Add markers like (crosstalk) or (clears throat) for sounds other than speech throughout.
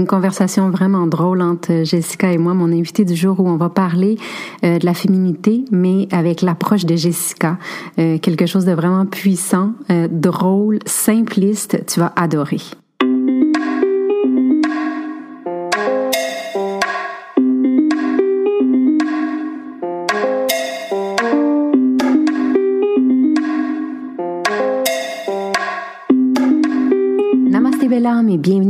Une conversation vraiment drôle entre Jessica et moi, mon invité du jour, où on va parler euh, de la féminité, mais avec l'approche de Jessica. Euh, quelque chose de vraiment puissant, euh, drôle, simpliste. Tu vas adorer. et bienvenue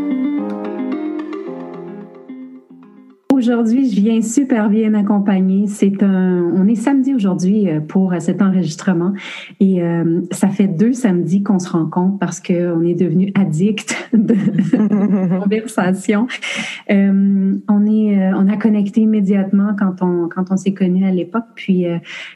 Aujourd'hui, je viens super bien accompagnée. C'est un, on est samedi aujourd'hui euh, pour cet enregistrement et euh, ça fait deux samedis qu'on se rencontre parce que on est devenu addict (laughs) de, (laughs) conversation. Euh, on est, on a connecté immédiatement quand on quand on s'est connus à l'époque. Puis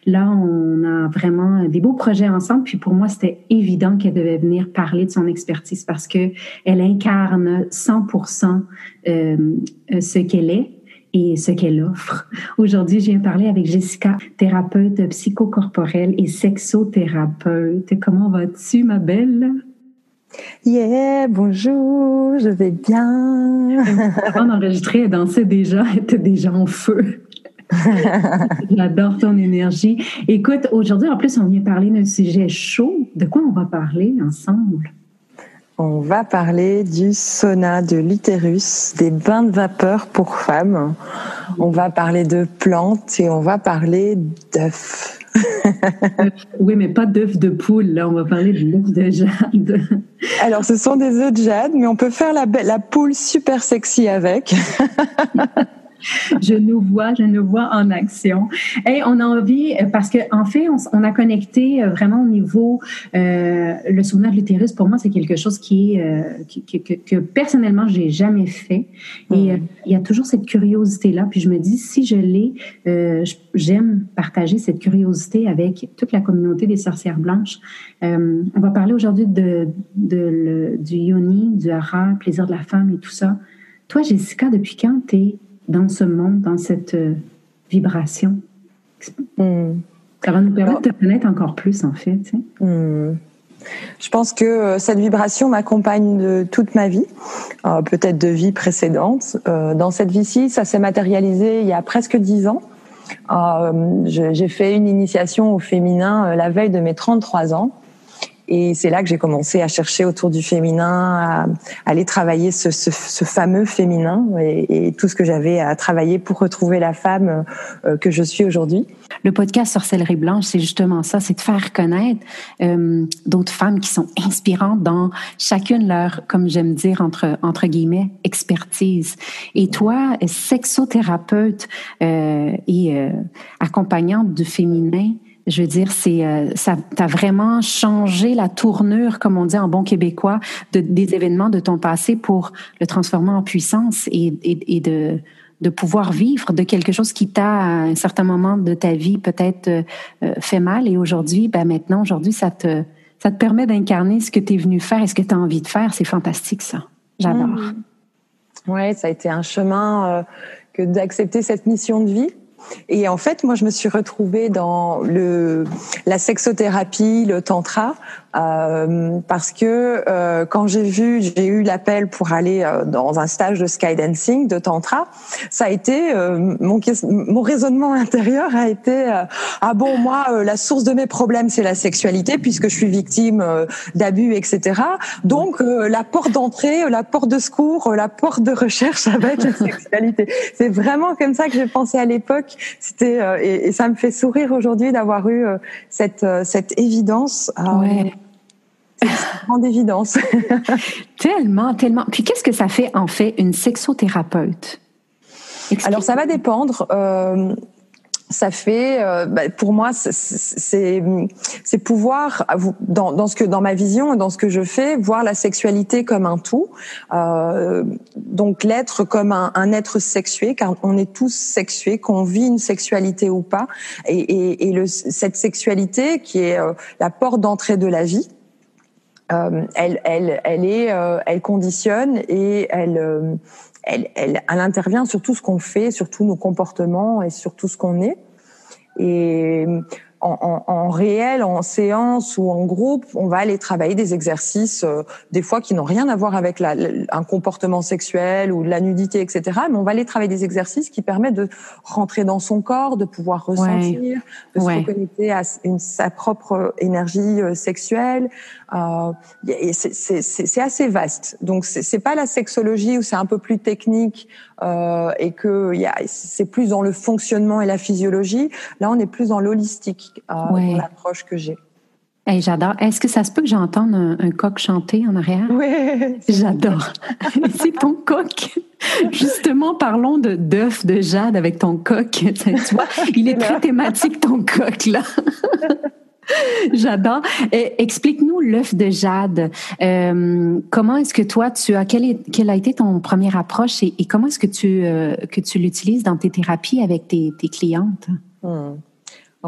là, on a vraiment des beaux projets ensemble. Puis pour moi, c'était évident qu'elle devait venir parler de son expertise parce que elle incarne 100% ce qu'elle est et ce qu'elle offre. Aujourd'hui, je viens parler avec Jessica, thérapeute psychocorporelle et sexothérapeute. Comment vas-tu, ma belle? Yeah, bonjour, je vais bien. Avant d'enregistrer, elle dansait déjà, elle était déjà en feu. (laughs) J'adore ton énergie. Écoute, aujourd'hui, en plus, on vient parler d'un sujet chaud. De quoi on va parler ensemble? On va parler du sauna de l'utérus, des bains de vapeur pour femmes. On va parler de plantes et on va parler d'œufs. (laughs) oui, mais pas d'œufs de poule. Là, on va parler de l'œuf de jade. Alors, ce sont des œufs de jade, mais on peut faire la, la poule super sexy avec. (laughs) (laughs) je nous vois, je nous vois en action. Et on a envie, euh, parce que en fait, on, a connecté euh, vraiment au niveau euh, le souvenir de l'utérus. Pour moi, c'est quelque chose qui est que, que, que, personnellement j'ai jamais fait. Et mm. il y a toujours cette curiosité là. Puis je me dis, si je l'ai, j'aime partager cette curiosité avec toute la communauté des sorcières blanches. on va parler aujourd'hui de, de du yoni, du hara, plaisir de la femme et tout ça. Toi, Jessica, depuis quand tu es dans ce monde, dans cette euh, vibration. Hmm. Ça va nous permettre de connaître encore plus, en fait. Hmm. Je pense que euh, cette vibration m'accompagne de toute ma vie, euh, peut-être de vie précédente. dans cette vie-ci, ça s'est matérialisé il y a presque dix ans. J'ai fait une initiation au féminin la veille de mes 33 ans. Et c'est là que j'ai commencé à chercher autour du féminin, à, aller travailler ce, ce, ce fameux féminin et, et, tout ce que j'avais à travailler pour retrouver la femme euh, que je suis aujourd'hui. Le podcast Sorcellerie Blanche, c'est justement ça, c'est de faire connaître euh, d'autres femmes qui sont inspirantes dans chacune leur, comme j'aime dire entre entre guillemets, expertise. Et toi, sexothérapeute euh, et euh, accompagnante du féminin, je veux dire, c'est euh, ça t'a vraiment changé la tournure, comme on dit en bon québécois, de, des événements de ton passé pour le transformer en puissance et, et, et de, de pouvoir vivre de quelque chose qui t'a, à un certain moment de ta vie, peut-être euh, euh, fait mal. Et aujourd'hui, ben maintenant, aujourd'hui, ça te, ça te permet d'incarner ce que tu es venu faire et ce que tu as envie de faire. C'est fantastique, ça. J'adore. Mmh. Ouais, ça a été un chemin que d'accepter cette mission de vie et en fait, moi, je me suis retrouvée dans le la sexothérapie, le tantra, euh, parce que euh, quand j'ai vu, j'ai eu l'appel pour aller euh, dans un stage de skydancing, de tantra, ça a été euh, mon mon raisonnement (laughs) intérieur a été ah bon moi la source de mes problèmes c'est la sexualité puisque je suis victime d'abus etc. Donc la porte d'entrée, la porte de secours, la porte de recherche ça va être la sexualité. C'est vraiment comme ça que j'ai pensé à l'époque. C'était et, et, ça me fait sourire aujourd'hui d'avoir eu cette cette évidence. Ouais. C'est (laughs) une grande évidence. (laughs) tellement, tellement. Puis qu'est-ce que ça fait en fait une sexothérapeute? Alors ça va dépendre. Euh, ça fait, euh, bah, pour moi, c'est c'est pouvoir dans, dans ce que dans ma vision et dans ce que je fais, voir la sexualité comme un tout. Euh, donc l'être comme un, un, être sexué, car on est tous sexués, qu'on vit une sexualité ou pas, et, et, et le, cette sexualité qui est euh, la porte d'entrée de la vie. Euh, elle, elle, elle est, euh, elle conditionne et elle, elle, elle, elle intervient sur tout ce qu'on fait, sur tous nos comportements et sur tout ce qu'on est. Et en, en, en, réel, en séance ou en groupe, on va aller travailler des exercices, euh, des fois qui n'ont rien à voir avec la, un comportement sexuel ou la nudité, etc. Mais on va aller travailler des exercices qui permettent de rentrer dans son corps, de pouvoir ressentir, de se reconnecter à une, sa propre énergie euh, sexuelle. Euh, c'est assez vaste. Donc c'est pas la sexologie où c'est un peu plus technique euh, et que c'est plus dans le fonctionnement et la physiologie. Là, on est plus dans l'holistique euh, dans l'approche que j'ai. Hey, j'adore. Est-ce que ça se peut que j'entende un, coq chanter en arrière? Oui. (laughs) J'adore. (laughs) C'est ton coq. Justement, parlons de d'œuf de jade avec ton coq. (laughs) Tu vois, il est très thématique, ton coq, là. (laughs) J'adore. Explique-nous l'œuf de jade. Euh, comment est-ce que toi, tu as quelle, quelle, a été ton première approche et, comment est-ce que tu euh, tu l'utilises dans tes thérapies avec tes, tes clientes? Hmm.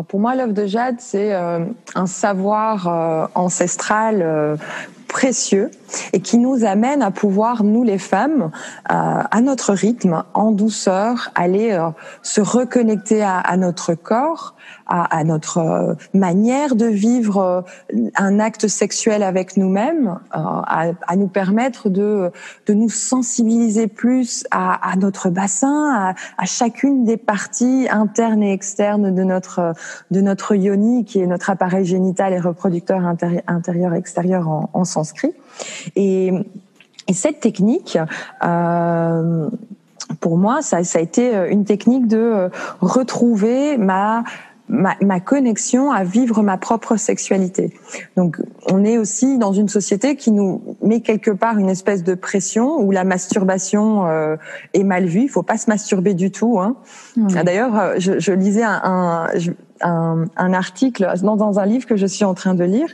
pour moi, l'œuf de jade, c'est euh, un savoir ancestral précieux et qui nous amène à pouvoir, nous les femmes, à notre rythme, en douceur, aller se reconnecter à notre corps, à, à, notre euh, manière de vivre euh, un acte sexuel avec nous-mêmes, euh, à, à, nous permettre de, de nous sensibiliser plus à, à notre bassin, à, chacune des parties internes et externes de notre de notre yoni, qui est notre appareil génital et reproducteur intérieur-extérieur en, en, sanskrit. Et, et cette technique, euh, pour moi, ça, ça, a été une technique de retrouver ma ma, ma, connexion à vivre ma propre sexualité. Donc, on est aussi dans une société qui nous met quelque part une espèce de pression où la masturbation euh, est mal vue. Il faut pas se masturber du tout. Hein. D'ailleurs, euh, je, je, lisais un, un, un, article dans, dans, un livre que je suis en train de lire.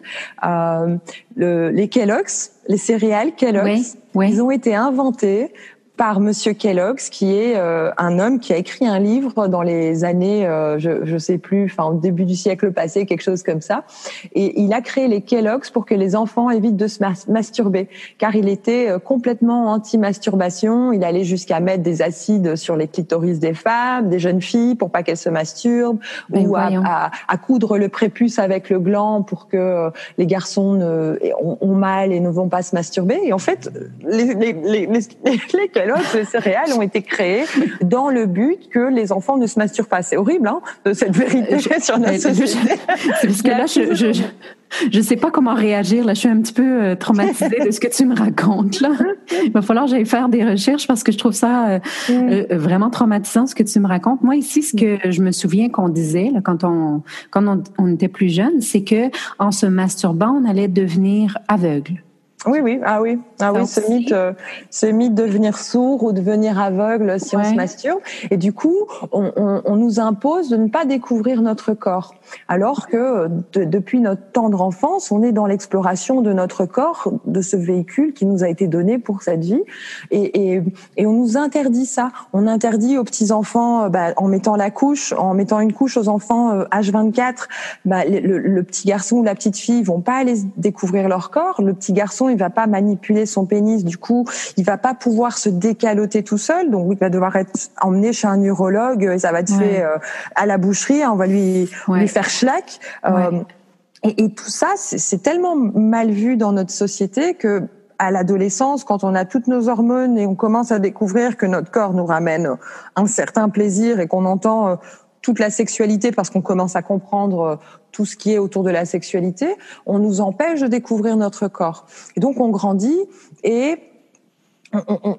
Euh, le, les Kellogg's, les céréales Kellogg's, ils ont été inventés par Monsieur Kellogg's, qui est euh, un homme qui a écrit un livre dans les années, euh, je je sais plus, enfin au début du siècle passé, quelque chose comme ça. Et il a créé les Kellogg's pour que les enfants évitent de se masturber, car il était euh, complètement anti-masturbation. Il allait jusqu'à mettre des acides sur les clitoris des femmes, des jeunes filles, pour pas qu'elles se masturbent, ben ou à, à, coudre le prépuce avec le gland pour que les garçons ne, ont, mal et ne vont pas se masturber. Et en fait, les, les, les, les, (laughs) les les céréales ont été créées dans le but que les enfants ne se masturbent pas. C'est horrible, hein, de cette vérité euh, sur notre société. (laughs) Parce que là, je, je, je sais pas comment réagir. Là, je suis un petit peu euh, traumatisée de ce que tu me racontes. Là, il va falloir que j'aille faire des recherches parce que je trouve ça euh, mm. vraiment traumatisant ce que tu me racontes. Moi ici, ce que je me souviens qu'on disait là, quand on quand on, on était plus jeune, c'est que en se masturbant, on allait devenir aveugle. Oui, oui, ah oui, ah oui, ce mythe, euh, ce mythe de devenir sourd ou de devenir aveugle si on se masturbe. Et du coup, on, on, on, nous impose de ne pas découvrir notre corps, alors que depuis notre tendre enfance, on est dans l'exploration de notre corps, de ce véhicule qui nous a été donné pour cette vie, et, et, et on nous interdit ça. On interdit aux petits enfants, euh, bah, en mettant la couche, en mettant une couche aux enfants H24, euh, bah, le, le, petit garçon ou la petite fille vont pas aller découvrir leur corps. Le petit garçon il va pas manipuler son pénis, du coup, il va pas pouvoir se décaloter tout seul, donc il va devoir être emmené chez un urologue et ça va être fait euh, à la boucherie, on va lui lui faire schlack. Euh, et, et, tout ça, c'est tellement mal vu dans notre société que à l'adolescence, quand on a toutes nos hormones et on commence à découvrir que notre corps nous ramène un certain plaisir et qu'on entend euh, toute la sexualité parce qu'on commence à comprendre tout ce qui est autour de la sexualité, on nous empêche de découvrir notre corps. Et donc on grandit et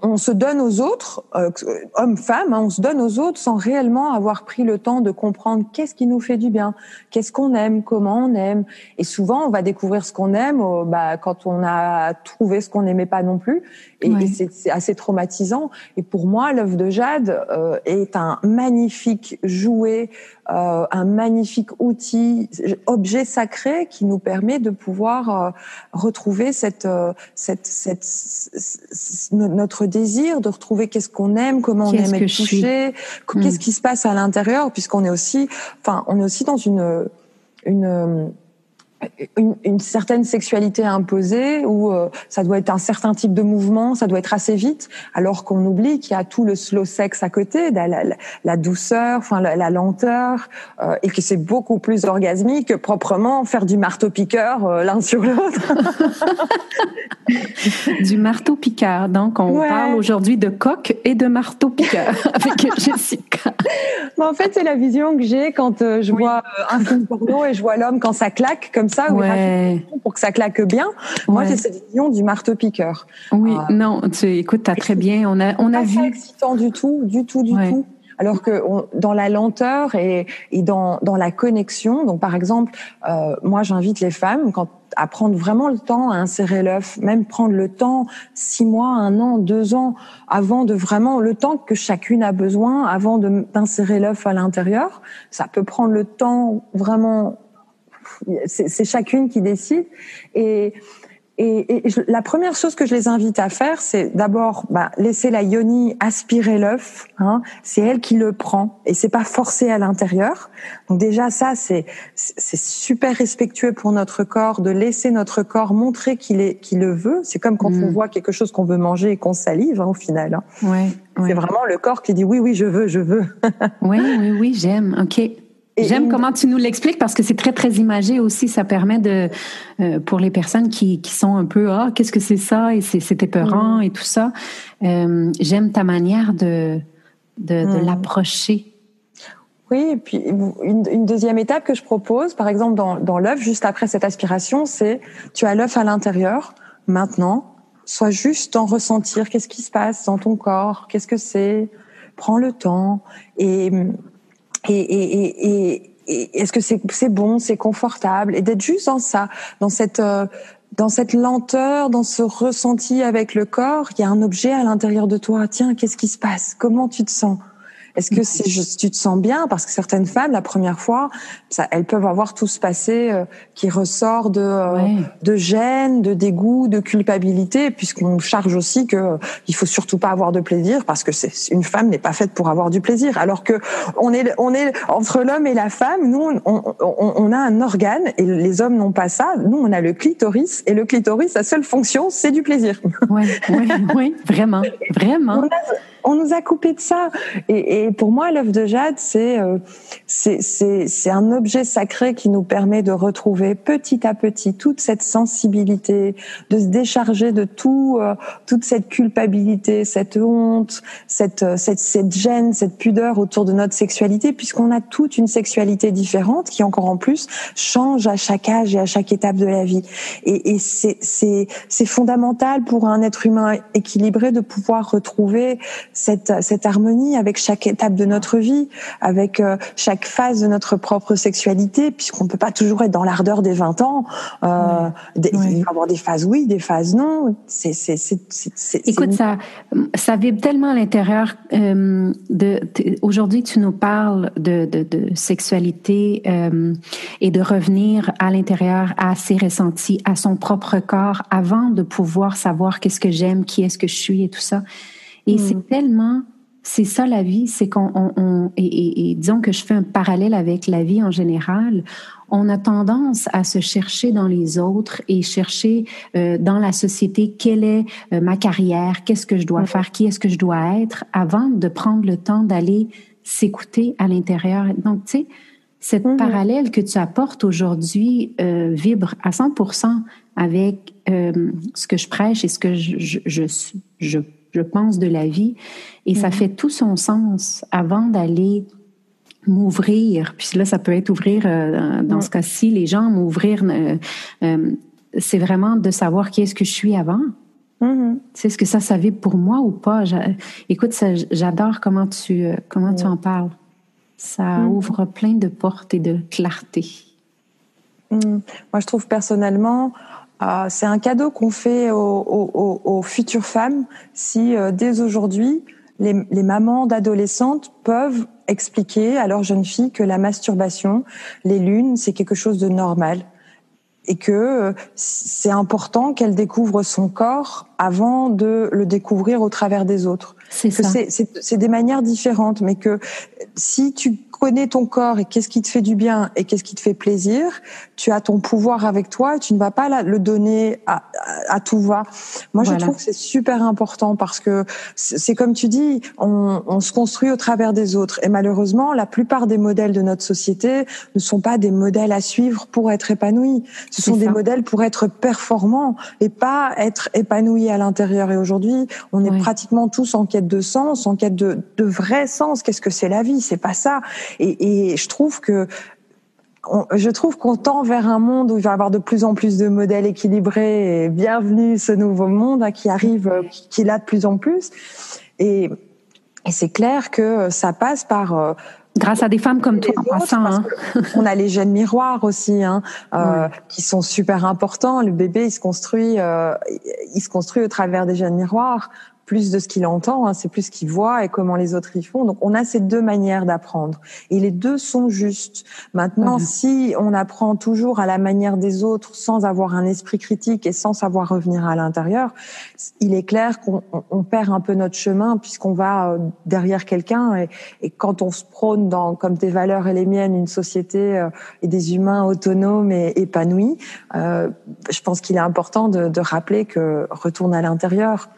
on, se donne aux autres, euh, hommes, femmes, hein, on se donne aux autres sans réellement avoir pris le temps de comprendre qu'est-ce qui nous fait du bien, qu'est-ce qu'on aime, comment on aime. Et souvent, on va découvrir ce qu'on aime bah, quand on a trouvé ce qu'on n'aimait pas non plus. Et, c'est assez traumatisant. Et pour moi, l'œuvre de Jade euh, est un magnifique jouet, euh, un magnifique outil, objet sacré qui nous permet de pouvoir euh, retrouver cette, cette, cette, notre désir de retrouver qu'est-ce qu'on aime, comment on aime être touché, qu'est-ce hmm. qui se passe à l'intérieur, puisqu'on est aussi, enfin, on est aussi dans une une une, une, certaine sexualité imposée où euh, ça doit être un certain type de mouvement, ça doit être assez vite, alors qu'on oublie qu'il y a tout le slow sex à côté, la, la, la douceur, enfin la, lenteur, euh, et que c'est beaucoup plus orgasmique que proprement faire du marteau piqueur euh, l'un sur l'autre. (laughs) du marteau piqueur. Donc on parle aujourd'hui de coq et de marteau piqueur (laughs) avec Jessica. en fait, c'est la vision que j'ai quand je vois un film porno et je vois l'homme quand ça claque comme ça ouais. pour que ça claque bien. Moi, c'est cette vision du marteau-piqueur. Oui, euh, non, tu écoutes, as très bien. On a, on a vu. Pas excitant du tout, du tout, du tout. Alors que dans la lenteur et, et dans, dans la connexion, donc par exemple, euh, moi j'invite les femmes quand à prendre vraiment le temps à insérer l'œuf, même prendre le temps, six mois, un an, deux ans, avant de vraiment le temps que chacune a besoin avant d'insérer l'œuf à l'intérieur. Ça peut prendre le temps vraiment c'est chacune qui décide. Et, et, la première chose que je les invite à faire, c'est d'abord bah, laisser la yoni aspirer l'œuf. Hein. c'est elle qui le prend et c'est pas forcé à l'intérieur. Donc déjà ça, c'est c'est super respectueux pour notre corps de laisser notre corps montrer qu'il est qu'il le veut. C'est comme quand on mm. voit quelque chose qu'on veut manger et qu'on salive hein, au final. Hein. Ouais, C'est vraiment le corps qui dit oui oui je veux je veux. oui oui oui j'aime. Ok. J'aime comment tu nous l'expliques parce que c'est très très imagé aussi. Ça permet de euh, pour les personnes qui, qui sont un peu ah qu'est-ce que c'est ça et c'est épeurant et tout ça. Euh, J'aime ta manière de de, de l'approcher. Oui, et puis une, une, deuxième étape que je propose, par exemple dans, dans l'œuf, juste après cette aspiration, c'est tu as l'œuf à l'intérieur. Maintenant, sois juste en ressentir qu'est-ce qui se passe dans ton corps, qu'est-ce que c'est? Prends le temps et et, et, et, et est-ce que c'est bon, c'est confortable? Et d'être juste dans ça, dans cette euh, dans cette lenteur, dans ce ressenti avec le corps, il y a un objet à l'intérieur de toi. Tiens, qu'est-ce qui se passe? Comment tu te sens? Est-ce que c'est juste, tu te sens bien? Parce que certaines femmes, la première fois, ça, elles peuvent avoir tout ce passé euh, qui ressort de, euh, de gêne, de dégoût, de culpabilité, puisqu'on charge aussi que euh, il faut surtout pas avoir de plaisir parce que c'est une femme n'est pas faite pour avoir du plaisir. Alors que on est, on est entre l'homme et la femme. Nous, on, on, on a un organe et les hommes n'ont pas ça. Nous, on a le clitoris et le clitoris, sa seule fonction, c'est du plaisir. Oui, oui, oui, vraiment, vraiment on nous a coupé de ça. Et, et pour moi, l'œuvre de Jade, c'est euh, c'est un objet sacré qui nous permet de retrouver petit à petit toute cette sensibilité, de se décharger de tout, euh, toute cette culpabilité, cette honte, cette, euh, cette, cette gêne, cette pudeur autour de notre sexualité, puisqu'on a toute une sexualité différente qui encore en plus change à chaque âge et à chaque étape de la vie. Et, et c'est fondamental pour un être humain équilibré de pouvoir retrouver cette, cette harmonie avec chaque étape de notre vie, avec euh, chaque phase de notre propre sexualité, puisqu'on peut pas toujours être dans l'ardeur des 20 ans. Euh, Il va y avoir des phases oui, des phases non. C'est, c'est, c'est, Écoute, ça, ça vibre tellement à l'intérieur. Euh, de, aujourd'hui, tu nous parles de, de, de sexualité euh, et de revenir à l'intérieur à ses ressentis, à son propre corps, avant de pouvoir savoir qu'est-ce que j'aime, qui est-ce que je suis et tout ça. Et c'est mm. tellement, c'est ça la vie, c'est qu'on, on, et, et, disons que je fais un parallèle avec la vie en général, on a tendance à se chercher dans les autres et chercher euh, dans la société quelle est euh, ma carrière, qu'est-ce que je dois mm. faire, qui est-ce que je dois être, avant de prendre le temps d'aller s'écouter à l'intérieur. Donc, tu sais, cette mm-hmm. parallèle que tu apportes aujourd'hui euh, vibre à 100% avec ce que je prêche et ce que je, je, je, je je pense, de la vie. Et ça mhm. fait tout son sens avant d'aller m'ouvrir. Puis là, ça peut être ouvrir, euh, dans ce cas-ci, les gens m'ouvrir. Euh, euh, c'est vraiment de savoir qui est-ce que je suis avant. Mm-hmm. C'est ce que ça, ça vibre pour moi ou pas? Écoute, j'adore comment tu, comment tu en parles. Ça mm-hmm. ouvre plein de portes et de clarté. Mm. Moi, je trouve personnellement, euh, c'est un cadeau qu'on fait aux, futures femmes si euh, dès aujourd'hui, les, les mamans d'adolescentes peuvent expliquer à leurs jeunes filles que la masturbation, les lunes, c'est quelque chose de normal et que euh, c'est important qu'elle découvre son corps avant de le découvrir au travers des autres. C'est ça. C'est des manières différentes, mais que si tu connais ton corps et qu'est-ce qui te fait du bien et qu'est-ce qui te fait plaisir, tu as ton pouvoir avec toi et tu ne vas pas le donner à, à, tout va. Moi, je trouve que c'est super important parce que c'est comme tu dis, on, on, se construit au travers des autres et malheureusement, la plupart des modèles de notre société ne sont pas des modèles à suivre pour être épanouis. Ce sont des modèles pour être performants et pas être épanouis à l'intérieur. Et aujourd'hui, on est pratiquement tous en quête de sens, en quête de, de vrai sens. Qu'est-ce que c'est la vie? C'est pas ça. Et, et je trouve que je trouve qu'on tend vers un monde où il va y avoir de plus en plus de modèles équilibrés et bienvenue ce nouveau monde hein, qui arrive, euh, qui là de plus en plus. Et, et c'est clair que ça passe par euh, Grâce à des femmes comme toi, en passant. Hein. On a les gènes miroirs aussi, hein, euh, qui sont super importants. Le bébé, il se construit, euh, il se construit au travers des gènes miroirs plus de ce qu'il entend, hein, c'est plus ce qu'il voit et comment les autres y font. Donc on a ces deux manières d'apprendre et les deux sont justes. Maintenant, si on apprend toujours à la manière des autres sans avoir un esprit critique et sans savoir revenir à l'intérieur, il est clair qu'on perd un peu notre chemin puisqu'on va euh, derrière quelqu'un et, et, quand on se prône dans comme tes valeurs et les miennes une société euh, et des humains autonomes et épanouis, euh, je pense qu'il est important de, de rappeler que retourne à l'intérieur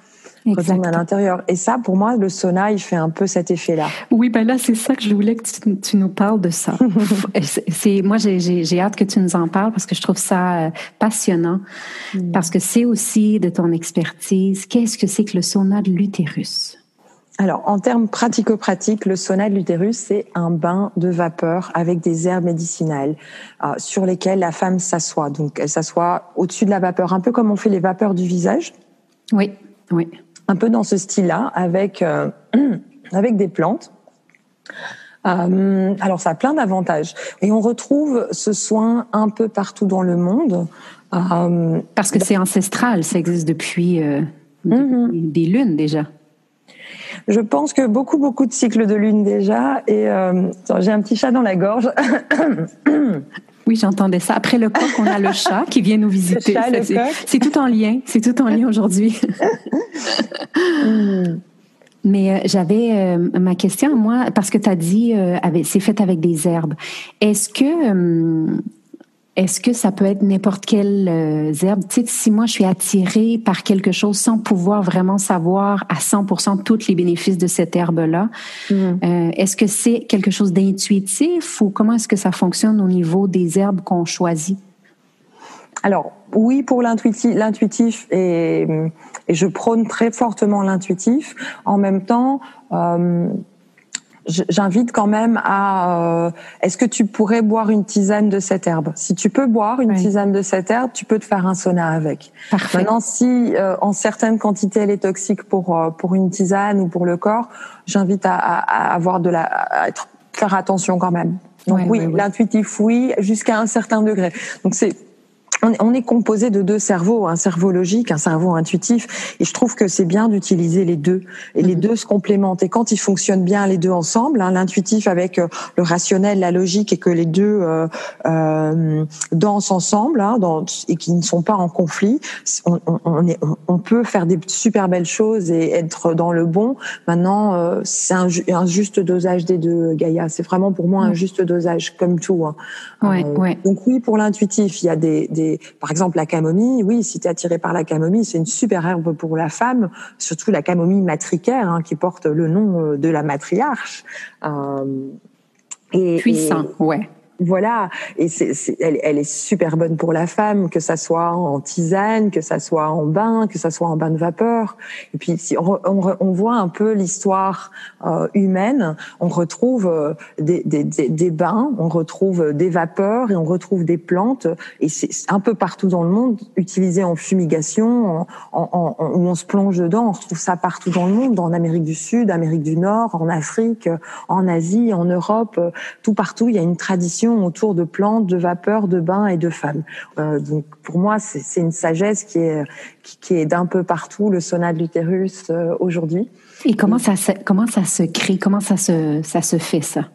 à l'intérieur. Et ça, pour moi, le sauna, il fait un peu cet effet-là. Oui, ben là, c'est ça que je voulais que tu, nous parles de ça. (laughs) c'est moi, j'ai hâte que tu nous en parles parce que je trouve ça euh, passionnant. Mm. Parce que c'est aussi de ton expertise. Qu'est-ce que c'est que le sauna de l'utérus? Alors, en termes pratico-pratiques, le sauna de l'utérus, c'est un bain de vapeur avec des herbes médicinales euh, sur lesquelles la femme s'assoit. Donc, elle s'assoit au-dessus de la vapeur, un peu comme on fait les vapeurs du visage. Oui, oui un peu dans ce style-là, avec euh, (clears throat) avec des plantes. Euh, alors ça a plein d'avantages et on retrouve ce soin un peu partout dans le monde. Euh, Parce que c'est ancestral, ça existe depuis, mhm. des lunes déjà. Je pense que beaucoup, beaucoup de cycles de lune déjà. Et j'ai un petit chat dans la gorge. (clears throat) Oui, j'entendais ça. Après le coq, on a le chat qui vient nous visiter. C'est tout en lien. C'est tout en lien aujourd'hui. Hmm. Mais euh, j'avais euh, ma question, moi, parce que tu as dit, euh, c'est fait avec des herbes. Est-ce que est-ce que ça peut être n'importe quelle euh, herbe? Tu sais, si moi je suis attirée par quelque chose sans pouvoir vraiment savoir à 100% tous les bénéfices de cette herbe-là, mm. euh, est-ce que c'est quelque chose d'intuitif ou comment est-ce que ça fonctionne au niveau des herbes qu'on choisit? Alors oui pour l'intuitif, l'intuitif et, et, je prône très fortement l'intuitif. En même temps, euh, j'invite quand même à euh, est-ce que tu pourrais boire une tisane de cette herbe? Si tu peux boire une tisane de cette herbe, tu peux te faire un sauna avec. Parfait. Maintenant, si euh, en certaines quantités elle est toxique pour euh, pour une tisane ou pour le corps, j'invite à, à, avoir de la à être, faire attention quand même. Donc oui, l'intuitif oui, jusqu'à un certain degré. Donc c'est on est composé de deux cerveaux, un cerveau logique, un cerveau intuitif, et je trouve que c'est bien d'utiliser les deux. Et les mhm. deux se complémentent. Et quand ils fonctionnent bien les deux ensemble, hein, l'intuitif avec euh, le rationnel, la logique, et que les deux euh, euh, dansent ensemble, hein, dans, et qui ne sont pas en conflit, on, on, est, on, peut faire des super belles choses et être dans le bon. Maintenant, euh, c'est un, un, juste dosage des deux, Gaïa. C'est vraiment pour moi un mhm. juste dosage, comme tout. Hein. Ouais, ouais. Donc oui, pour l'intuitif, il y a des, des par exemple, la camomille, oui, si tu es attiré par la camomille, c'est une super herbe pour la femme, surtout la camomille matricaire, hein, qui porte le nom euh, de la matriarche. Euh, et, Puissant, ouais. Voilà, et elle, elle, est super bonne pour la femme, que ça soit en tisane, que ça soit en bain, que ça soit en bain de vapeur. Et puis si on, on, on voit un peu l'histoire euh, humaine, on retrouve euh, des, des, des, bains, on retrouve des vapeurs et on retrouve des plantes. Et c'est un peu partout dans le monde utilisé en fumigation, en, en, où on se plonge dedans. On retrouve ça partout dans le monde, en Amérique du Sud, Amérique du Nord, en Afrique, en Asie, en Europe, tout partout. Il y a une tradition autour de plantes, de vapeurs, de bains et de femmes. Euh, donc pour moi, c'est une sagesse qui est qui, est d'un peu partout le sauna de l'utérus euh, aujourd'hui. Et comment ça se, comment ça se crée? Comment ça se ça se fait ça?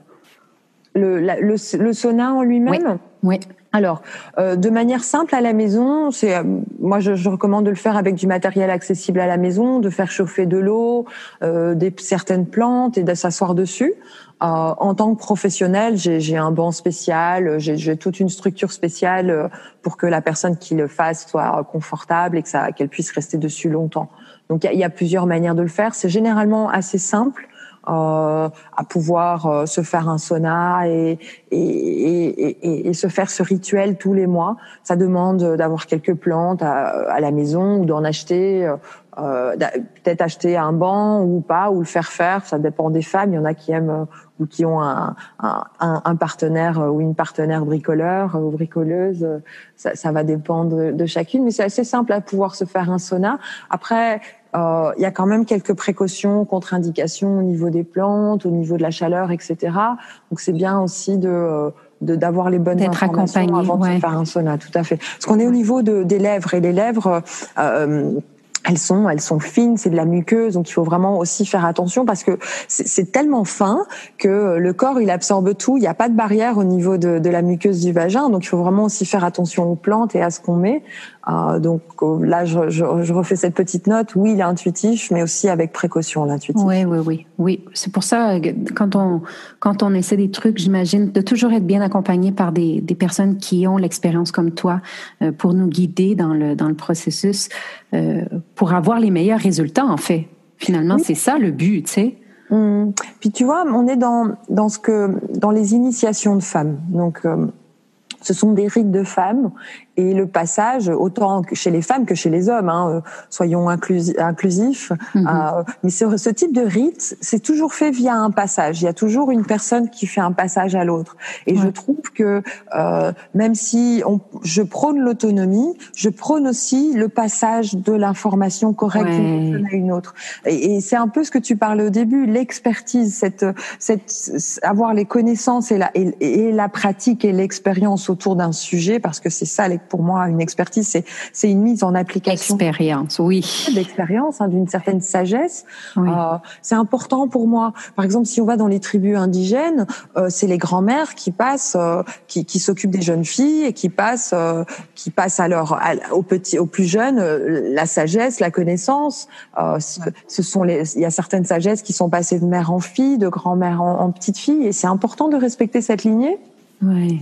Le, le, le, sauna en lui-même? Oui. Alors, euh, de manière simple à la maison, c'est euh, moi je, je, recommande de le faire avec du matériel accessible à la maison, de faire chauffer de l'eau, euh, des certaines plantes et de s'asseoir dessus. Euh, en tant que professionnel, j'ai un banc spécial, j'ai toute une structure spéciale euh, pour que la personne qui le fasse soit confortable et que ça qu'elle puisse rester dessus longtemps. Donc il y a, plusieurs manières de le faire. C'est généralement assez simple. Euh, à pouvoir euh, se faire un sauna et, et, et, et, se faire ce rituel tous les mois. Ça demande d'avoir quelques plantes à, à la maison ou d'en acheter. Euh, peut-être acheter un banc ou pas, ou le faire faire. Ça dépend des femmes. Il y en a qui aiment ou qui ont un, un, un partenaire ou une partenaire bricoleur ou bricoleuse. Ça, ça va dépendre de chacune, mais c'est assez simple à pouvoir se faire un sauna. Après, euh, il y a quand même quelques précautions, contre-indications au niveau des plantes, au niveau de la chaleur, etc. Donc c'est bien aussi de d'avoir les bonnes informations avant de faire un sauna, tout à fait. Parce qu'on est au niveau de, des lèvres et les lèvres. Euh, elles sont, elles sont fines, c'est de la muqueuse, donc il faut vraiment aussi faire attention parce que c'est tellement fin que le corps il absorbe tout. Il n'y a pas de barrière au niveau de, la muqueuse du vagin, donc il faut vraiment aussi faire attention aux plantes et à ce qu'on met. Euh, donc euh, là, je, refais cette petite note. Oui, il est intuitif, mais aussi avec précaution l'intuitif. Oui, oui, oui, oui. C'est pour ça quand on quand on essaie des trucs, j'imagine de toujours être bien accompagné par des, personnes qui ont l'expérience comme toi euh, pour nous guider dans le dans le processus, pour avoir les meilleurs résultats. En fait, finalement, c'est ça le but, tu sais. Hum. Puis tu vois, on est dans dans ce que dans les initiations de femmes. Donc euh, ce sont des rites de femmes et le passage, autant chez les femmes que chez les hommes, hein, euh, soyons inclusifs. Mhm. Euh, mais ce, ce, type de rite, c'est toujours fait via un passage. Il y a toujours une personne qui fait un passage à l'autre. Et je trouve que euh, même si on, je prône l'autonomie, je prône aussi le passage de l'information correcte d'une personne à une autre. Et, et c'est un peu ce que tu parlais au début, l'expertise, cette, cette, avoir les connaissances et la, et, et la pratique et l'expérience autour d'un sujet, parce que c'est ça pour moi, une expertise, c'est c'est une mise en application. Expérience, oui. D'expérience, hein, d'une certaine sagesse. Euh, c'est important pour moi. Par exemple, si on va dans les tribus indigènes, euh, c'est les grands-mères qui passent, euh, qui, qui s'occupent des jeunes filles et qui passent, euh, qui passent à leur, aux petits, aux plus jeunes, euh, la sagesse, la connaissance. Ce, ce, sont les, il y a certaines sagesses qui sont passées de mère en fille, de grand-mère en, en petite fille, et c'est important de respecter cette lignée.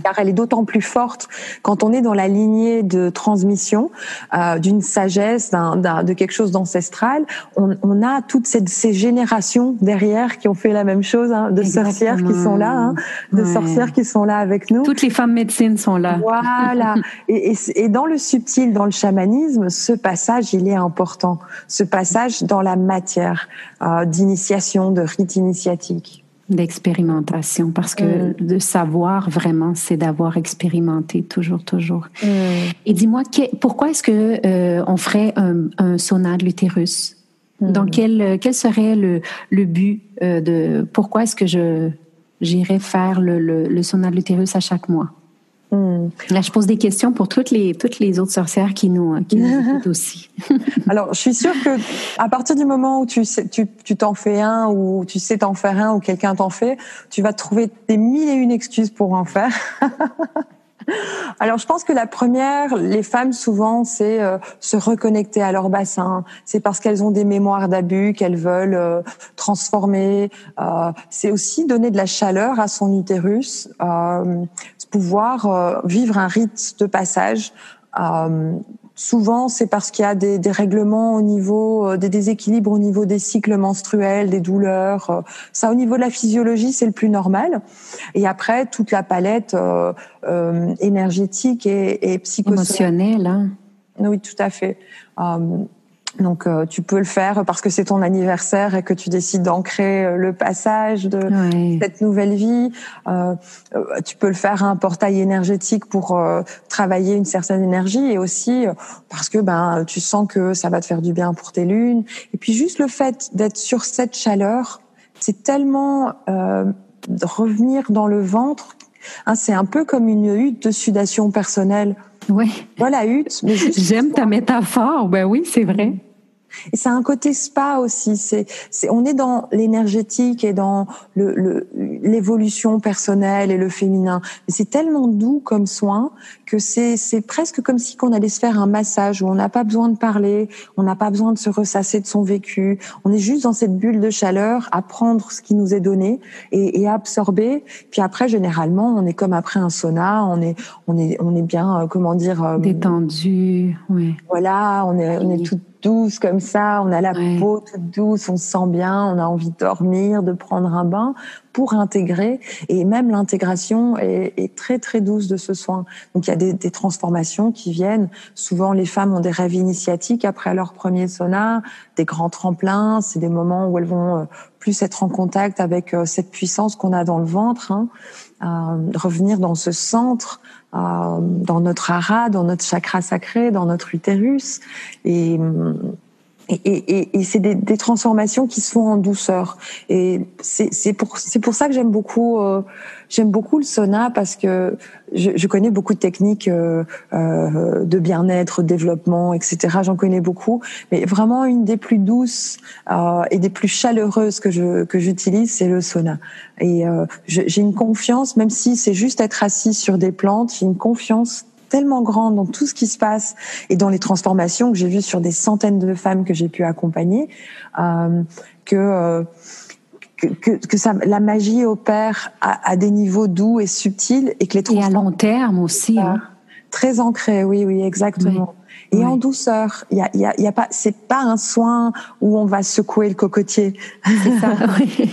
Car elle est d'autant plus forte quand on est dans la lignée de transmission euh, d'une sagesse, de quelque chose d'ancestral. On, on, a toutes ces, ces, générations derrière qui ont fait la même chose, hein, de sorcières qui sont là, hein, de sorcières qui sont là avec nous. Toutes les femmes médecines sont là. Voilà. (laughs) et, et, et, dans le subtil, dans le chamanisme, ce passage, il est important. Ce passage dans la matière euh, d'initiation, de rite initiatique d'expérimentation parce que mm. de savoir vraiment c'est d'avoir expérimenté toujours toujours mm. et dis-moi pourquoi est-ce que euh, on ferait un, un sauna de l'utérus mm. dans quel quel serait le le but euh, de pourquoi est-ce que je j'irais faire le, le, le sauna de l'utérus à chaque mois? Hmm. Là, je pose des questions pour toutes les toutes les autres sorcières qui nous qui nous (laughs) écoutent aussi. (laughs) Alors, je suis sûre que à partir du moment où tu sais, tu tu t'en fais un ou tu sais t'en faire un ou quelqu'un t'en fait, tu vas trouver des mille et une excuses pour en faire. (laughs) Alors, je pense que la première, les femmes souvent, c'est euh, se reconnecter à leur bassin. C'est parce qu'elles ont des mémoires d'abus qu'elles veulent euh, transformer. Euh, c'est aussi donner de la chaleur à son utérus pouvoir euh, vivre un rite de passage euh, souvent, c'est parce qu'il y a des, des, règlements au niveau, euh, des déséquilibres au niveau des cycles menstruels, des douleurs. Ça, au niveau de la physiologie, c'est le plus normal. Et après, toute la palette euh, énergétique et, et psychosociale. Émotionnelle, hein. Oui, tout à fait. Donc euh, tu peux le faire parce que c'est ton anniversaire et que tu décides d'ancrer euh, le passage de cette nouvelle vie. Euh, euh, tu peux le faire à un portail énergétique pour travailler une certaine énergie et aussi parce que ben tu sens que ça va te faire du bien pour tes lunes. Et puis juste le fait d'être sur cette chaleur, c'est tellement revenir dans le ventre. Hein, c'est un peu comme une hutte de sudation personnelle. Oui. Voilà, hutte. J'aime ta métaphore. Ben oui, c'est vrai. Et ça a un côté spa aussi. C'est, c'est on est dans l'énergétique et dans le, l'évolution personnelle et le féminin. Mais c'est tellement doux comme soin que c'est, c'est presque comme si qu'on allait se faire un massage où on n'a pas besoin de parler, on n'a pas besoin de se ressasser de son vécu. On est juste dans cette bulle de chaleur à prendre ce qui nous est donné et, et à absorber. Puis après, généralement, on est comme après un sauna. On est, on est, on est bien, euh, comment dire, euh, détendu. Oui. Voilà, on est, on est tout douce comme ça, on a la peau toute douce, on se sent bien, on a envie de dormir, de prendre un bain pour intégrer. Et même l'intégration est, est, très très douce de ce soin. Donc il y a des, des, transformations qui viennent. Souvent les femmes ont des rêves initiatiques après leur premier sauna, des grands tremplins. C'est des moments où elles vont euh, plus être en contact avec euh, cette puissance qu'on a dans le ventre, hein. euh, revenir dans ce centre dans notre hara, dans notre chakra sacré, dans notre utérus. Et, et, et, et c'est des, des, transformations qui se font en douceur. Et c'est pour, pour ça que j'aime beaucoup, euh, j'aime beaucoup le sauna parce que je, je connais beaucoup de techniques euh, euh de bien-être, développement, etc. J'en connais beaucoup, mais vraiment une des plus douces euh, et des plus chaleureuses que je que j'utilise, c'est le sauna. Et euh, j'ai une confiance, même si c'est juste être assis sur des plantes, j'ai une confiance tellement grande dans tout ce qui se passe et dans les transformations que j'ai vues sur des centaines de femmes que j'ai pu accompagner, euh, que, euh, que, que ça, la magie opère à, à, des niveaux doux et subtils et que les et à long terme aussi, hein. très ancré, oui, oui, exactement. Et en douceur, il y a, y a, y a pas, c'est pas un soin où on va secouer le cocotier. C'est ça. (laughs) oui.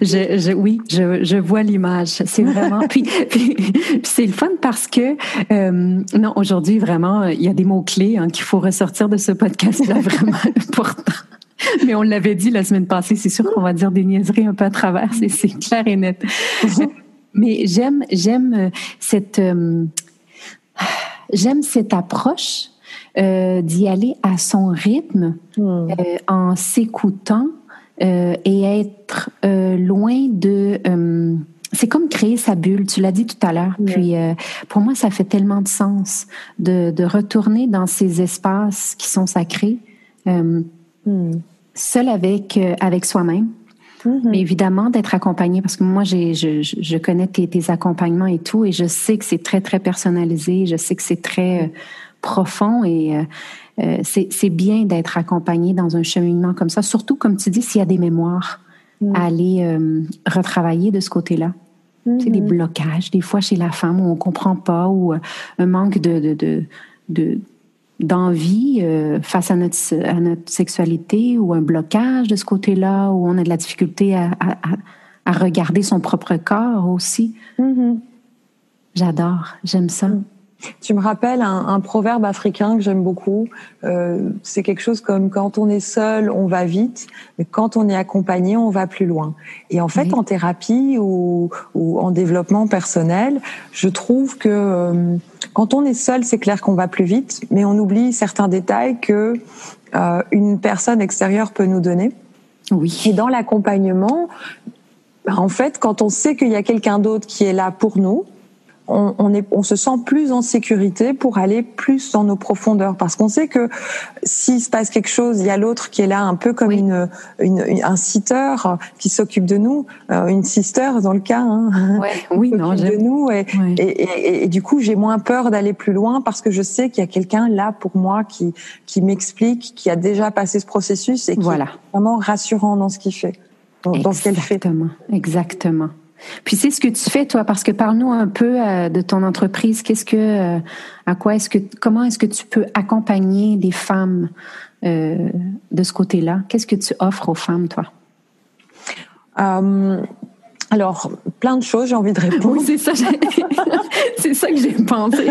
Je, je, oui, je, je vois l'image. C'est vraiment. puis, puis, c'est le fun parce que euh, non, aujourd'hui vraiment, il y a des mots clés hein, qu'il faut ressortir de ce podcast-là (laughs) vraiment important. Mais on l'avait dit la semaine passée, c'est sûr qu'on va dire des niaiseries un peu à travers, c'est clair et net. Mais j'aime j'aime euh, cette euh, j'aime cette approche euh, d'y aller à son rythme, hmm. euh, en s'écoutant, et être euh, loin de euh, c'est comme créer sa bulle, tu l'as dit tout à l'heure. Puis pour moi, ça fait tellement de sens de, de, retourner dans ces espaces qui sont sacrés, mm. seul avec avec soi-même. Mm-hmm. Mais évidemment, d'être accompagné, parce que moi, j'ai, je, je connais tes, tes, accompagnements et tout, et je sais que c'est très, très personnalisé, je sais que c'est très profond et euh, c'est bien d'être accompagné dans un cheminement comme ça, surtout comme tu dis, s'il y a des mémoires mm. à aller euh, retravailler de ce côté-là. Mm des blocages, des fois chez la femme où on comprend pas, ou euh, un manque de, de, de, de d'envie face à notre, à notre sexualité ou un blocage de ce côté-là où on a de la difficulté à, à, à regarder son propre corps aussi. Mm-hmm. J'adore, j'aime ça. Mm. Tu me rappelles un, un proverbe africain que j'aime beaucoup. Euh, c'est quelque chose comme quand on est seul, on va vite, mais quand on est accompagné, on va plus loin. Et en fait, en thérapie ou, ou, en développement personnel, je trouve que euh, quand on est seul, c'est clair qu'on va plus vite, mais on oublie certains détails que euh, une personne extérieure peut nous donner. Oui. Et dans l'accompagnement, en fait, quand on sait qu'il y a quelqu'un d'autre qui est là pour nous, on, on, est, on se sent plus en sécurité pour aller plus dans nos profondeurs parce qu'on sait que s'il se passe quelque chose, il y a l'autre qui est là un peu comme une, une, un sitter qui s'occupe de nous, euh, une sister dans le cas, hein, ouais, (laughs) oui, non, de nous et, et, et, et, du coup j'ai moins peur d'aller plus loin parce que je sais qu'il y a quelqu'un là pour moi qui qui m'explique, qui a déjà passé ce processus et qui voilà. est vraiment rassurant dans ce qu'il fait, dans, dans ce qu'elle fait. Exactement, exactement. Puis c'est ce que tu fais toi, parce que parle-nous un peu euh, de ton entreprise. Qu'est-ce que, euh, à quoi est-ce que, comment est-ce que tu peux accompagner des femmes euh, de ce côté-là? Qu'est-ce que tu offres aux femmes, toi? Alors, plein de choses, j'ai envie de répondre. Oui, c'est ça, (laughs) c'est ça que j'ai pensé.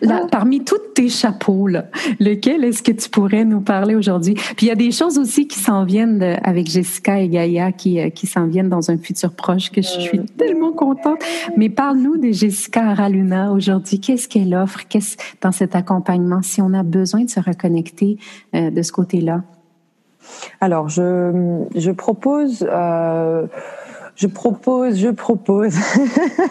Là, parmi tous tes chapeaux, là, lequel est-ce que tu pourrais nous parler aujourd'hui? Puis il y a des choses aussi qui s'en viennent avec Jessica et Gaïa qui, euh, qui s'en viennent dans un futur proche que je suis tellement contente. Mais parle-nous de Jessica Araluna aujourd'hui. Qu'est-ce qu'elle offre? Qu'est-ce dans cet accompagnement? Si on a besoin de se reconnecter euh, de ce côté-là? Alors, je, je propose euh, je propose, je propose.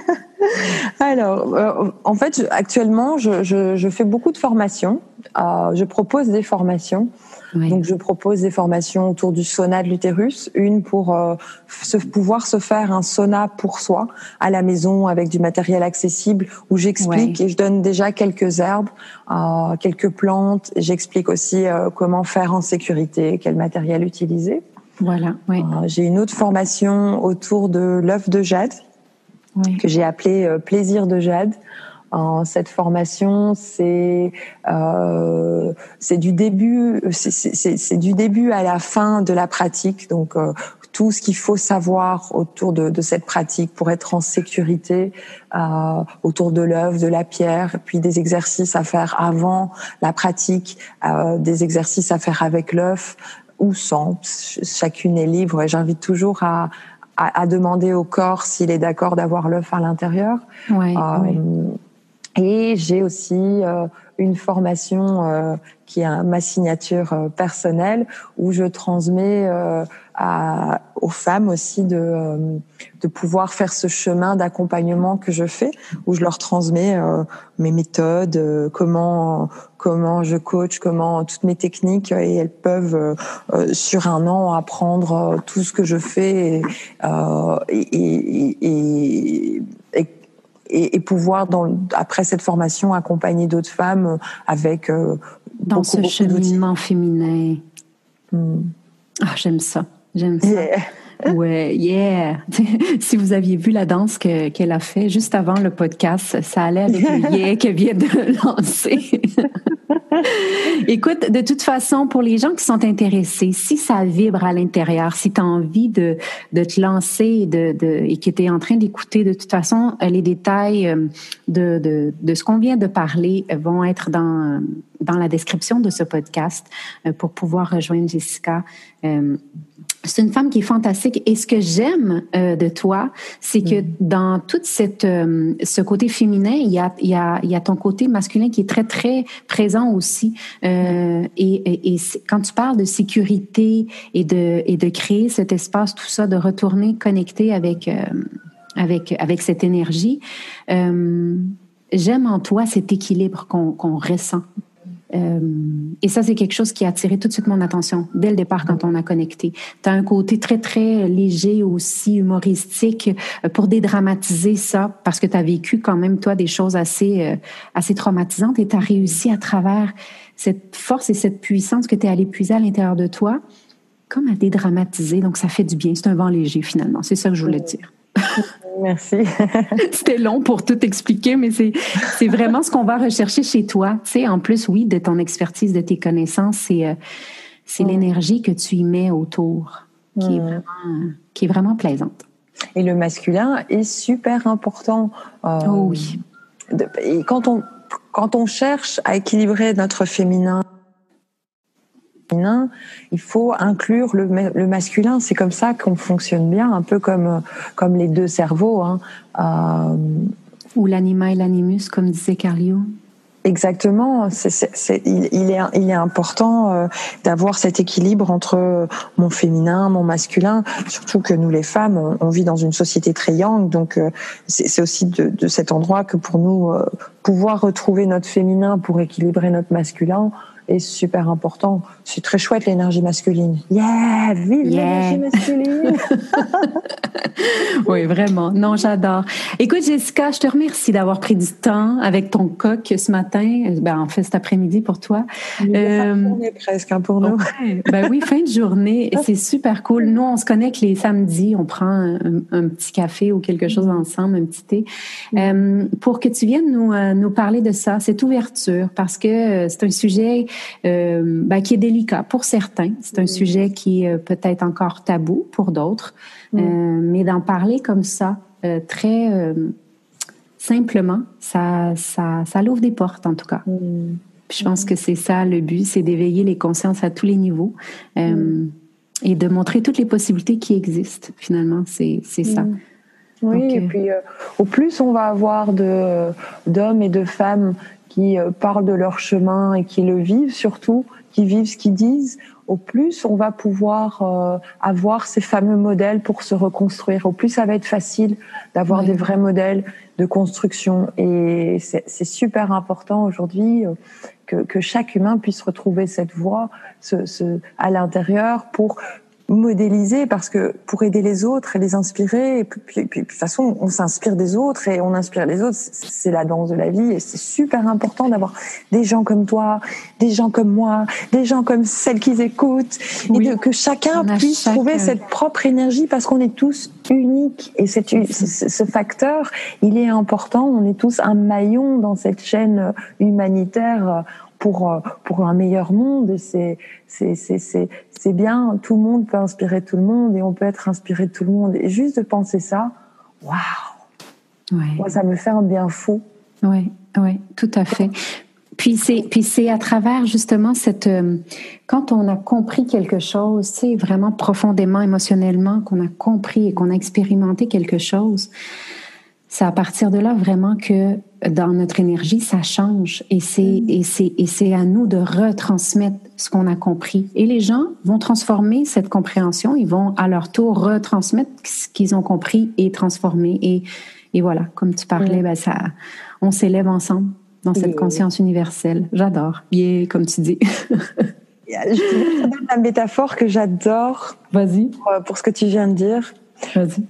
(laughs) Alors, euh, en fait, actuellement, je, je, je, fais beaucoup de formations. Euh, je propose des formations. Donc, je propose des formations autour du sauna de l'utérus, une pour euh, se, pouvoir se faire un sauna pour soi à la maison avec du matériel accessible, où j'explique et je donne déjà quelques herbes, euh, quelques plantes. J'explique aussi euh, comment faire en sécurité, quel matériel utiliser. Voilà. Euh, j'ai une autre formation autour de l'œuf de jade que j'ai appelée euh, plaisir de jade. En cette formation, c'est euh, c'est du début, c'est du début à la fin de la pratique. Donc euh, tout ce qu'il faut savoir autour de, de, cette pratique pour être en sécurité, euh, autour de l'œuf, de la pierre, puis des exercices à faire avant la pratique, euh, des exercices à faire avec l'œuf, ou sans. Chacune est libre et j'invite toujours à, à, demander au corps s'il est d'accord d'avoir l'œuf à l'intérieur. Euh, et j'ai aussi euh, une formation euh, qui a ma signature personnelle où je transmets à, aux femmes aussi de, de pouvoir faire ce chemin d'accompagnement que je fais, où je leur transmets mes méthodes, comment comment je coach, comment toutes mes techniques et elles peuvent euh, euh, sur un an apprendre euh, tout ce que je fais et, et, et, et pouvoir dans, après cette formation accompagner d'autres femmes avec dans ce cheminement féminin. Hmm. Ah, j'aime ça, j'aime ça. Ouais, yeah. (laughs) si vous aviez vu la danse qu'elle a fait juste avant le podcast, ça allait avec le yeah qu'elle vient de (laughs) lancer. (laughs) Écoute, de toute façon, pour les gens qui sont intéressés, si ça vibre à l'intérieur, si tu as envie de, de te lancer de, de, et que tu es en train d'écouter, de toute façon, les détails euh, de, de, de ce qu'on vient de parler vont être dans, dans la description de ce podcast euh, pour pouvoir rejoindre Jessica. Euh, c'est une femme qui est fantastique. Et ce que j'aime euh, de toi, c'est que mm. dans tout cette euh, ce côté féminin, il y a il y a il y a ton côté masculin qui est très très présent aussi. Euh, et, et, quand tu parles de sécurité et de et de créer cet espace, tout ça, de retourner connecté avec euh, avec avec cette énergie. J'aime en toi cet équilibre qu'on qu'on ressent euh, et ça, c'est quelque chose qui a attiré tout de suite mon attention dès le départ quand on a connecté. Tu as un côté très, très léger aussi, humoristique, euh, pour dédramatiser ça, parce que tu as vécu quand même, toi, des choses assez, euh, assez traumatisantes et tu as réussi à travers cette force et cette puissance que tu es allé puiser à l'intérieur de toi, comme à dédramatiser. Donc, ça fait du bien. C'est un vent léger, finalement. C'est ça que je voulais dire. (laughs) Merci. (laughs) C'était long pour tout expliquer, mais c'est, vraiment ce qu'on va rechercher chez toi. Tu sais, en plus, oui, de ton expertise, de tes connaissances, c'est, euh, c'est l'énergie que tu y mets autour qui, est vraiment, qui est vraiment plaisante. Et le masculin est super important. Euh, oh oui. et quand on, quand on cherche à équilibrer notre féminin, il faut inclure le, le masculin. C'est comme ça qu'on fonctionne bien, un peu comme comme les deux cerveaux. Hein. Euh, Ou l'anima et l'animus, comme disait Carlio. Exactement. il, il, est, il est important euh, d'avoir cet équilibre entre mon féminin, mon masculin. Surtout que nous, les femmes, on, on vit dans une société très yang, donc euh, c'est aussi de, de, cet endroit que pour nous, euh, pouvoir retrouver notre féminin pour équilibrer notre masculin, est super important. C'est très chouette l'énergie masculine. Yeah, vive l'énergie masculine. (laughs) (laughs) oui, vraiment. Non, j'adore. Écoute, Jessica, je te remercie d'avoir pris du temps avec ton coq ce matin. Ben, en fait, cet après-midi pour toi. Euh, presque hein, pour nous. ben oui, fin de journée. C'est super cool. (laughs) Nous, on se connecte les samedis. On prend un, petit café ou quelque chose ensemble, un petit thé, euh, pour que tu viennes nous, euh, nous parler de ça, cette ouverture, parce que euh, c'est un sujet euh, ben, qui est délicat pour certains. C'est un sujet qui est peut-être encore tabou pour d'autres. Euh, mais d'en parler comme ça, euh, très euh, simplement, ça, ça, ça l'ouvre des portes en tout cas. je pense que c'est ça le but, c'est d'éveiller les consciences à tous les niveaux et de montrer toutes les possibilités qui existent. Finalement, c'est ça. Oui, et puis au plus on va avoir de d'hommes et de femmes qui parlent de leur chemin et qui le vivent surtout, qui vivent ce qu'ils disent, au plus on va pouvoir euh, avoir ces fameux modèles pour se reconstruire. Au plus ça va être facile d'avoir des vrais modèles de construction. Et c'est super important aujourd'hui euh, que, que, chaque humain puisse retrouver cette voie ce, ce, à l'intérieur pour modéliser parce que pour aider les autres et les inspirer, et puis, de toute façon, on s'inspire des autres et on inspire les autres. C'est la danse de la vie et c'est super important d'avoir des gens comme toi, des gens comme moi, des gens comme celles qui écoutent, et que chacun puisse trouver cette propre énergie parce qu'on est tous uniques et c'est ce facteur, il est important. On est tous un maillon dans cette chaîne humanitaire pour euh, pour un meilleur monde. C'est c'est c'est c'est bien. Tout le monde peut inspirer tout le monde et on peut être inspiré de tout le monde. Et juste de penser ça, waouh. Moi, ça me fait un bien fou. Oui, oui, tout à fait. Puis c'est puis c'est à travers justement cette euh, quand on a compris quelque chose, c'est vraiment profondément émotionnellement qu'on a compris et qu'on a expérimenté quelque chose. C'est à partir de là vraiment que dans notre énergie, ça change et c'est mm. et c'est et c'est à nous de retransmettre ce qu'on a compris. Et les gens vont transformer cette compréhension, ils vont à leur tour retransmettre ce qu'ils ont compris et transformer et et voilà, comme tu parlais, ben ça on s'élève ensemble dans cette conscience universelle. J'adore. Bien, comme tu dis. (laughs) Je te donne la métaphore que j'adore. Vas-y. Euh, pour ce que tu viens de dire. Vas-y.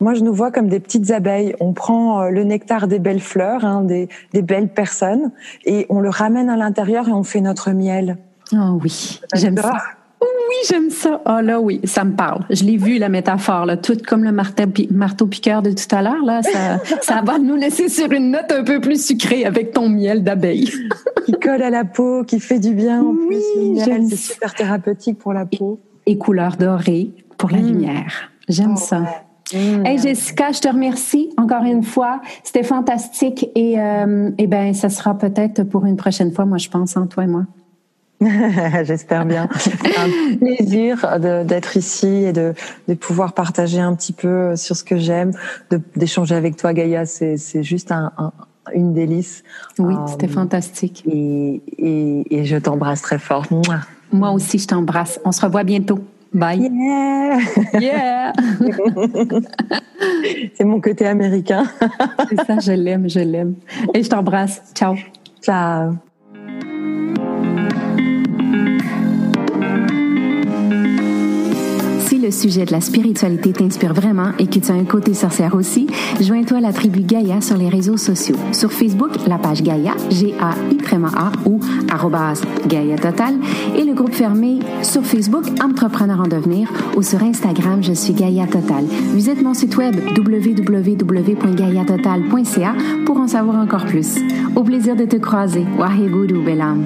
Moi, je nous vois comme des petites abeilles. On prend euh, le nectar des belles fleurs, hein, des, des, belles personnes, et on le ramène à l'intérieur et on fait notre miel. Oh oui, j'aime ça? Oui, j'aime ça. Oh là, oui, ça me parle. Je l'ai vu, la métaphore, là, tout comme le marteau, piqueur de tout à l'heure. Là, ça, (laughs) ça va nous laisser sur une note un peu plus sucrée avec ton miel d'abeille. (laughs) qui colle à la peau, qui fait du bien. En oui, plus, c'est super thérapeutique pour la peau. Et, couleur dorée pour la mmh. lumière. J'aime oh, ça. Mmh. Hey Jessica, je te remercie encore une fois. C'était fantastique et, euh, et ben ça sera peut-être pour une prochaine fois. Moi, je pense en toi et moi. (laughs) J'espère bien. un (laughs) plaisir d'être ici et de, de, pouvoir partager un petit peu sur ce que j'aime, d'échanger avec toi, Gaïa. C'est juste un, une délice. Oui, c'était euh, fantastique. Et, et, et je t'embrasse très fort. Moi aussi, je t'embrasse. On se revoit bientôt. Bye. Yeah. Yeah. (laughs) C'est mon côté américain. C'est ça, je l'aime, je l'aime. Et je t'embrasse. Ciao. Ciao. Le sujet de la spiritualité t'inspire vraiment et que tu as un côté sorcière aussi, joins-toi à la tribu Gaïa sur les réseaux sociaux. Sur Facebook, la page Gaïa, G-A-I-A ou arrobas Gaïa Total et le groupe fermé sur Facebook Entrepreneur en devenir ou sur Instagram, je suis Gaïa Total. Visite mon site web www.gaïatotal.ca pour en savoir encore plus. Au plaisir de te croiser. Waheguru Belam.